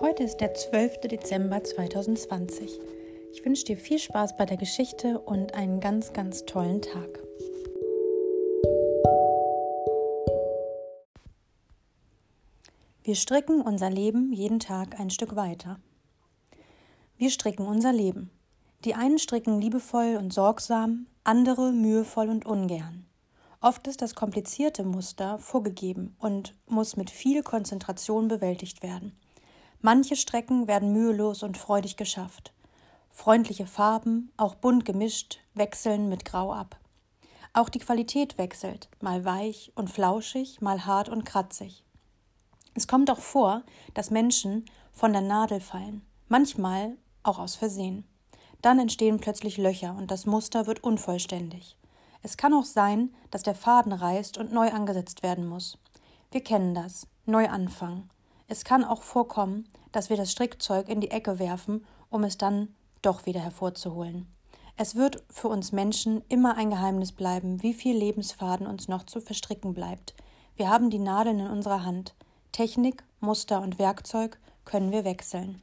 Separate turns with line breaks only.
Heute ist der 12. Dezember 2020. Ich wünsche dir viel Spaß bei der Geschichte und einen ganz, ganz tollen Tag. Wir stricken unser Leben jeden Tag ein Stück weiter. Wir stricken unser Leben. Die einen stricken liebevoll und sorgsam, andere mühevoll und ungern. Oft ist das komplizierte Muster vorgegeben und muss mit viel Konzentration bewältigt werden. Manche Strecken werden mühelos und freudig geschafft. Freundliche Farben, auch bunt gemischt, wechseln mit Grau ab. Auch die Qualität wechselt, mal weich und flauschig, mal hart und kratzig. Es kommt auch vor, dass Menschen von der Nadel fallen, manchmal auch aus Versehen. Dann entstehen plötzlich Löcher und das Muster wird unvollständig. Es kann auch sein, dass der Faden reißt und neu angesetzt werden muss. Wir kennen das. Neu anfangen. Es kann auch vorkommen, dass wir das Strickzeug in die Ecke werfen, um es dann doch wieder hervorzuholen. Es wird für uns Menschen immer ein Geheimnis bleiben, wie viel Lebensfaden uns noch zu verstricken bleibt. Wir haben die Nadeln in unserer Hand. Technik, Muster und Werkzeug können wir wechseln.